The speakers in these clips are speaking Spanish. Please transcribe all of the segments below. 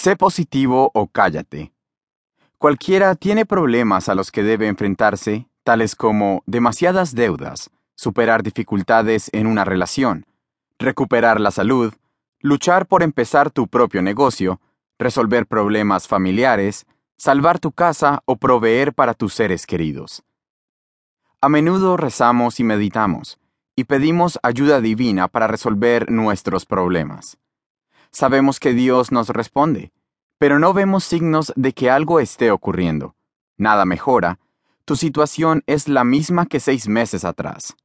Sé positivo o cállate. Cualquiera tiene problemas a los que debe enfrentarse, tales como demasiadas deudas, superar dificultades en una relación, recuperar la salud, luchar por empezar tu propio negocio, resolver problemas familiares, salvar tu casa o proveer para tus seres queridos. A menudo rezamos y meditamos, y pedimos ayuda divina para resolver nuestros problemas. Sabemos que Dios nos responde, pero no vemos signos de que algo esté ocurriendo. Nada mejora. Tu situación es la misma que seis meses atrás.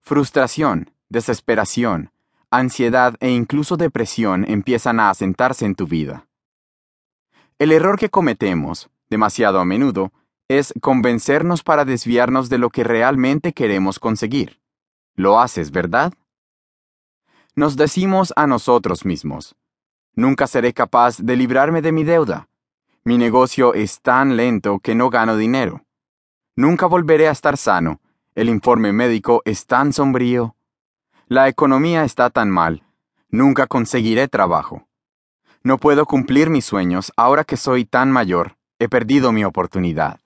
Frustración, desesperación, ansiedad e incluso depresión empiezan a asentarse en tu vida. El error que cometemos, demasiado a menudo, es convencernos para desviarnos de lo que realmente queremos conseguir. Lo haces, ¿verdad? Nos decimos a nosotros mismos, nunca seré capaz de librarme de mi deuda. Mi negocio es tan lento que no gano dinero. Nunca volveré a estar sano. El informe médico es tan sombrío. La economía está tan mal. Nunca conseguiré trabajo. No puedo cumplir mis sueños ahora que soy tan mayor. He perdido mi oportunidad.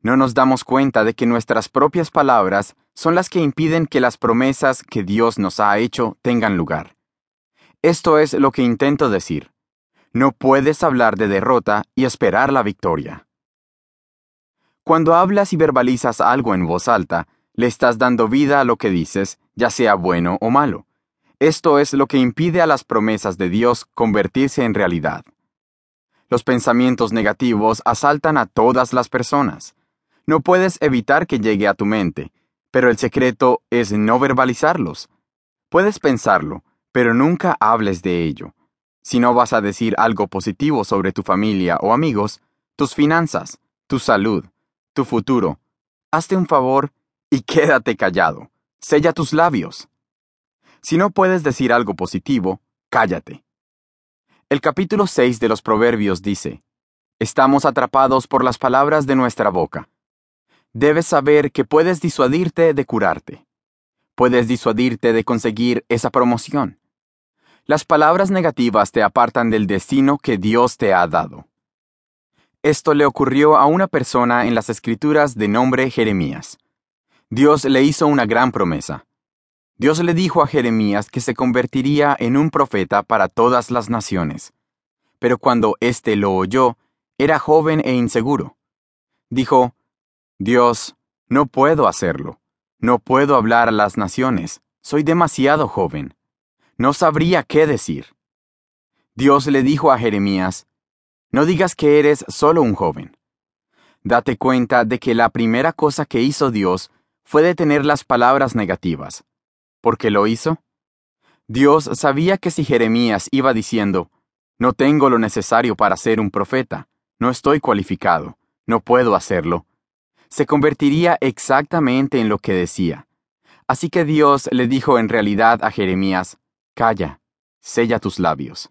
No nos damos cuenta de que nuestras propias palabras son las que impiden que las promesas que Dios nos ha hecho tengan lugar. Esto es lo que intento decir. No puedes hablar de derrota y esperar la victoria. Cuando hablas y verbalizas algo en voz alta, le estás dando vida a lo que dices, ya sea bueno o malo. Esto es lo que impide a las promesas de Dios convertirse en realidad. Los pensamientos negativos asaltan a todas las personas. No puedes evitar que llegue a tu mente, pero el secreto es no verbalizarlos. Puedes pensarlo, pero nunca hables de ello. Si no vas a decir algo positivo sobre tu familia o amigos, tus finanzas, tu salud, tu futuro, hazte un favor y quédate callado. Sella tus labios. Si no puedes decir algo positivo, cállate. El capítulo 6 de los Proverbios dice, Estamos atrapados por las palabras de nuestra boca debes saber que puedes disuadirte de curarte. Puedes disuadirte de conseguir esa promoción. Las palabras negativas te apartan del destino que Dios te ha dado. Esto le ocurrió a una persona en las escrituras de nombre Jeremías. Dios le hizo una gran promesa. Dios le dijo a Jeremías que se convertiría en un profeta para todas las naciones. Pero cuando éste lo oyó, era joven e inseguro. Dijo, Dios, no puedo hacerlo. No puedo hablar a las naciones. Soy demasiado joven. No sabría qué decir. Dios le dijo a Jeremías, No digas que eres solo un joven. Date cuenta de que la primera cosa que hizo Dios fue detener las palabras negativas. ¿Por qué lo hizo? Dios sabía que si Jeremías iba diciendo, No tengo lo necesario para ser un profeta, no estoy cualificado, no puedo hacerlo, se convertiría exactamente en lo que decía. Así que Dios le dijo en realidad a Jeremías, Calla, sella tus labios.